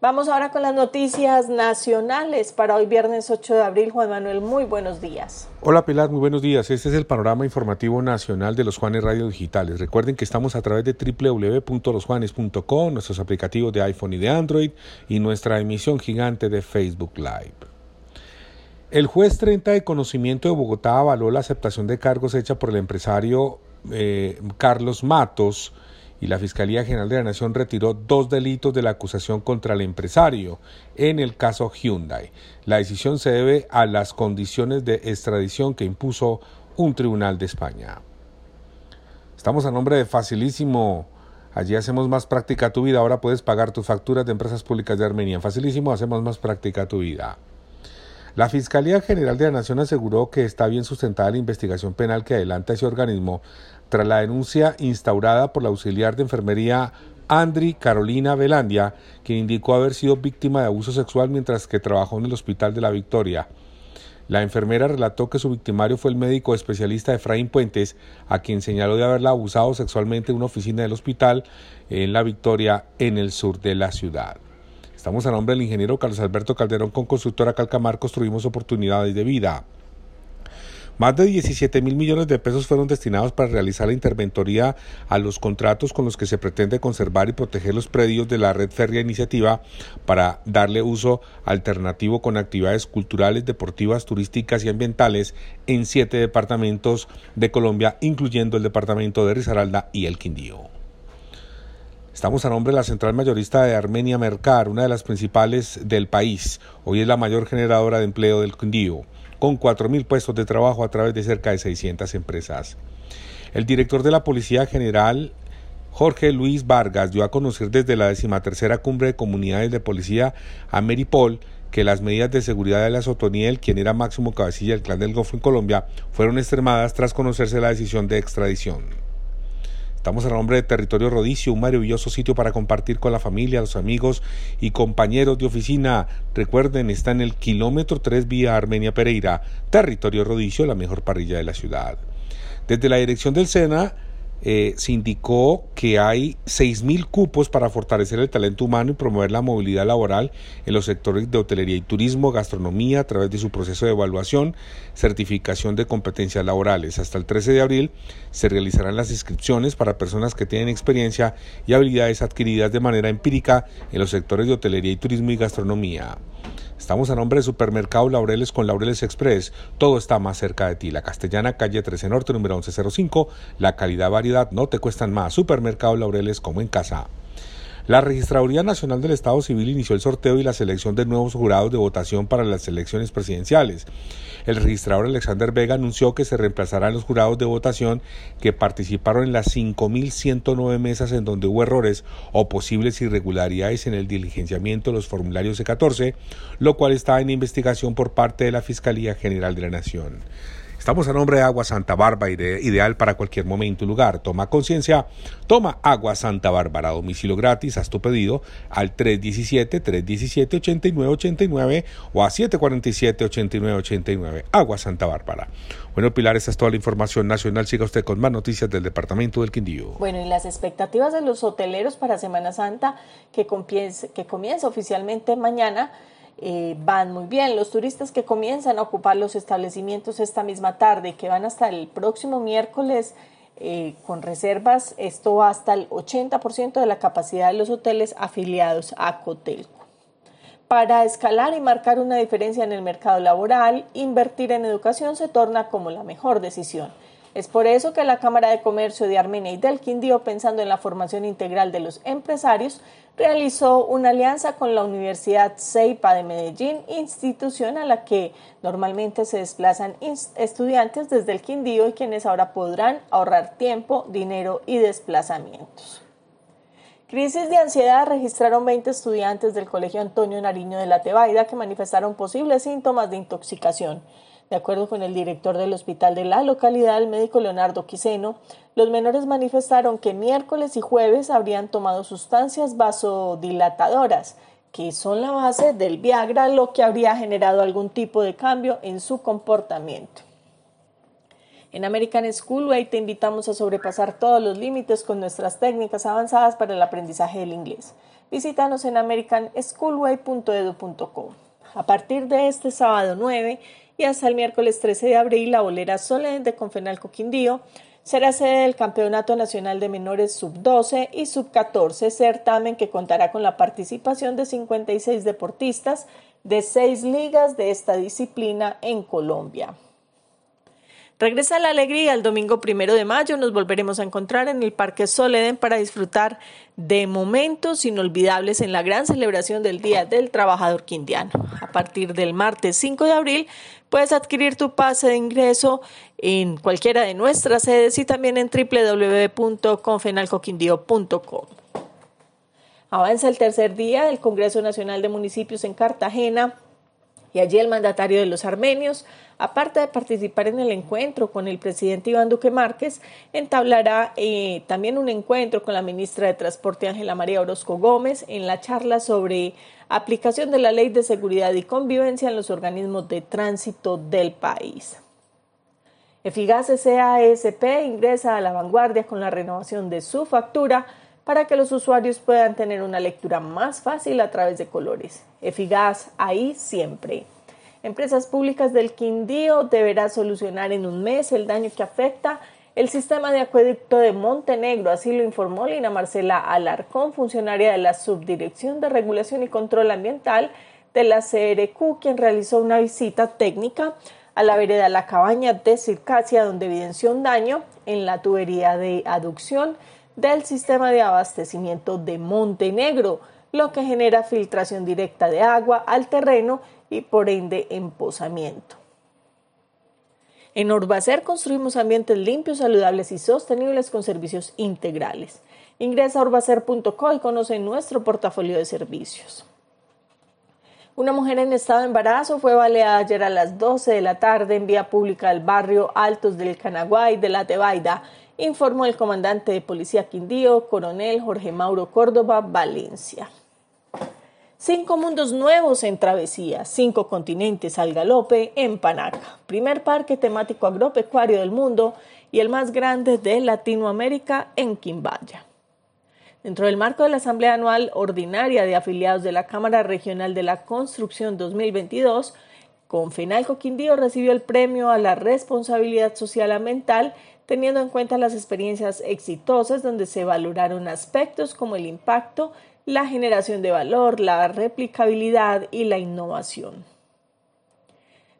Vamos ahora con las noticias nacionales para hoy viernes 8 de abril. Juan Manuel, muy buenos días. Hola Pilar, muy buenos días. Este es el panorama informativo nacional de los Juanes Radio Digitales. Recuerden que estamos a través de www.losjuanes.com, nuestros aplicativos de iPhone y de Android y nuestra emisión gigante de Facebook Live. El juez 30 de conocimiento de Bogotá avaló la aceptación de cargos hecha por el empresario eh, Carlos Matos y la Fiscalía General de la Nación retiró dos delitos de la acusación contra el empresario en el caso Hyundai. La decisión se debe a las condiciones de extradición que impuso un tribunal de España. Estamos a nombre de Facilísimo. Allí hacemos más práctica tu vida. Ahora puedes pagar tus facturas de empresas públicas de Armenia. Facilísimo, hacemos más práctica tu vida. La Fiscalía General de la Nación aseguró que está bien sustentada la investigación penal que adelanta ese organismo tras la denuncia instaurada por la auxiliar de enfermería Andri Carolina Velandia, quien indicó haber sido víctima de abuso sexual mientras que trabajó en el Hospital de la Victoria. La enfermera relató que su victimario fue el médico especialista Efraín Puentes, a quien señaló de haberla abusado sexualmente en una oficina del hospital en La Victoria, en el sur de la ciudad. Estamos a nombre del ingeniero Carlos Alberto Calderón con Constructora Calcamar Construimos Oportunidades de Vida. Más de 17 mil millones de pesos fueron destinados para realizar la interventoría a los contratos con los que se pretende conservar y proteger los predios de la red férrea iniciativa para darle uso alternativo con actividades culturales, deportivas, turísticas y ambientales en siete departamentos de Colombia, incluyendo el departamento de Risaralda y el Quindío. Estamos a nombre de la central mayorista de Armenia Mercar, una de las principales del país. Hoy es la mayor generadora de empleo del Quindío con 4.000 puestos de trabajo a través de cerca de 600 empresas. El director de la Policía General, Jorge Luis Vargas, dio a conocer desde la decimatercera cumbre de comunidades de policía a Meripol que las medidas de seguridad de la Sotoniel, quien era máximo cabecilla del clan del Golfo en Colombia, fueron extremadas tras conocerse la decisión de extradición. Estamos a nombre de Territorio Rodicio, un maravilloso sitio para compartir con la familia, los amigos y compañeros de oficina. Recuerden, está en el kilómetro 3 vía Armenia Pereira. Territorio Rodicio, la mejor parrilla de la ciudad. Desde la dirección del SENA eh, se indicó que hay 6.000 cupos para fortalecer el talento humano y promover la movilidad laboral en los sectores de hotelería y turismo, gastronomía, a través de su proceso de evaluación, certificación de competencias laborales. Hasta el 13 de abril se realizarán las inscripciones para personas que tienen experiencia y habilidades adquiridas de manera empírica en los sectores de hotelería y turismo y gastronomía. Estamos a nombre de Supermercado Laureles con Laureles Express. Todo está más cerca de ti. La Castellana, calle 13 Norte, número 1105. La calidad, variedad no te cuestan más. Supermercado Laureles como en casa. La Registraduría Nacional del Estado Civil inició el sorteo y la selección de nuevos jurados de votación para las elecciones presidenciales. El registrador Alexander Vega anunció que se reemplazarán los jurados de votación que participaron en las 5.109 mesas en donde hubo errores o posibles irregularidades en el diligenciamiento de los formularios C14, lo cual está en investigación por parte de la Fiscalía General de la Nación. Estamos a nombre de Agua Santa Bárbara, ideal para cualquier momento y lugar. Toma conciencia, toma Agua Santa Bárbara, domicilio gratis, haz tu pedido al 317-317-8989 o a 747-8989. Agua Santa Bárbara. Bueno, Pilar, esta es toda la información nacional. Siga usted con más noticias del Departamento del Quindío. Bueno, y las expectativas de los hoteleros para Semana Santa que que comienza oficialmente mañana eh, van muy bien. Los turistas que comienzan a ocupar los establecimientos esta misma tarde, que van hasta el próximo miércoles eh, con reservas, esto va hasta el 80% de la capacidad de los hoteles afiliados a Cotelco. Para escalar y marcar una diferencia en el mercado laboral, invertir en educación se torna como la mejor decisión. Es por eso que la Cámara de Comercio de Armenia y del Quindío, pensando en la formación integral de los empresarios, realizó una alianza con la Universidad CEIPA de Medellín, institución a la que normalmente se desplazan estudiantes desde el Quindío y quienes ahora podrán ahorrar tiempo, dinero y desplazamientos. Crisis de ansiedad registraron 20 estudiantes del Colegio Antonio Nariño de la Tebaida que manifestaron posibles síntomas de intoxicación. De acuerdo con el director del hospital de la localidad, el médico Leonardo Quiseno, los menores manifestaron que miércoles y jueves habrían tomado sustancias vasodilatadoras, que son la base del Viagra, lo que habría generado algún tipo de cambio en su comportamiento. En American Schoolway te invitamos a sobrepasar todos los límites con nuestras técnicas avanzadas para el aprendizaje del inglés. Visítanos en americanschoolway.edu.co. A partir de este sábado 9, y hasta el miércoles 13 de abril la bolera Solen de Confenalco Quindío será sede del Campeonato Nacional de Menores Sub-12 y Sub-14, certamen que contará con la participación de 56 deportistas de seis ligas de esta disciplina en Colombia. Regresa la alegría el domingo primero de mayo. Nos volveremos a encontrar en el Parque Soleden para disfrutar de momentos inolvidables en la gran celebración del Día del Trabajador Quindiano. A partir del martes 5 de abril puedes adquirir tu pase de ingreso en cualquiera de nuestras sedes y también en www.confenalcoquindio.com. Avanza el tercer día del Congreso Nacional de Municipios en Cartagena y allí el mandatario de los armenios, aparte de participar en el encuentro con el presidente Iván Duque Márquez, entablará eh, también un encuentro con la ministra de Transporte Ángela María Orozco Gómez en la charla sobre aplicación de la Ley de Seguridad y Convivencia en los organismos de tránsito del país. Efigas SASP ingresa a la vanguardia con la renovación de su factura para que los usuarios puedan tener una lectura más fácil a través de colores. Eficaz ahí siempre. Empresas Públicas del Quindío deberá solucionar en un mes el daño que afecta el sistema de acueducto de Montenegro, así lo informó Lina Marcela Alarcón, funcionaria de la Subdirección de Regulación y Control Ambiental de la CRQ, quien realizó una visita técnica a la vereda La Cabaña de Circasia, donde evidenció un daño en la tubería de aducción del sistema de abastecimiento de Montenegro, lo que genera filtración directa de agua al terreno y por ende empozamiento. En Orbacer construimos ambientes limpios, saludables y sostenibles con servicios integrales. Ingresa a orbacer.co y conoce nuestro portafolio de servicios. Una mujer en estado de embarazo fue baleada ayer a las 12 de la tarde en vía pública del barrio Altos del Canaguay de la Tebaida informó el comandante de Policía Quindío, coronel Jorge Mauro Córdoba Valencia. Cinco mundos nuevos en travesía, cinco continentes al galope en Panaca, primer parque temático agropecuario del mundo y el más grande de Latinoamérica en Quimbaya. Dentro del marco de la Asamblea Anual Ordinaria de Afiliados de la Cámara Regional de la Construcción 2022, Confenalco Quindío recibió el premio a la responsabilidad social ambiental teniendo en cuenta las experiencias exitosas donde se valoraron aspectos como el impacto, la generación de valor, la replicabilidad y la innovación.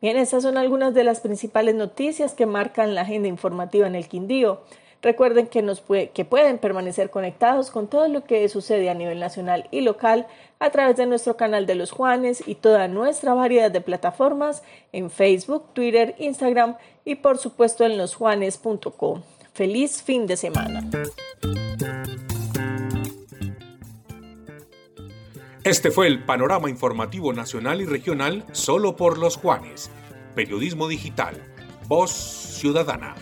Bien, estas son algunas de las principales noticias que marcan la agenda informativa en el Quindío. Recuerden que, nos que pueden permanecer conectados con todo lo que sucede a nivel nacional y local a través de nuestro canal de los Juanes y toda nuestra variedad de plataformas en Facebook, Twitter, Instagram y por supuesto en losjuanes.com. Feliz fin de semana. Este fue el panorama informativo nacional y regional solo por los Juanes. Periodismo digital. Voz ciudadana.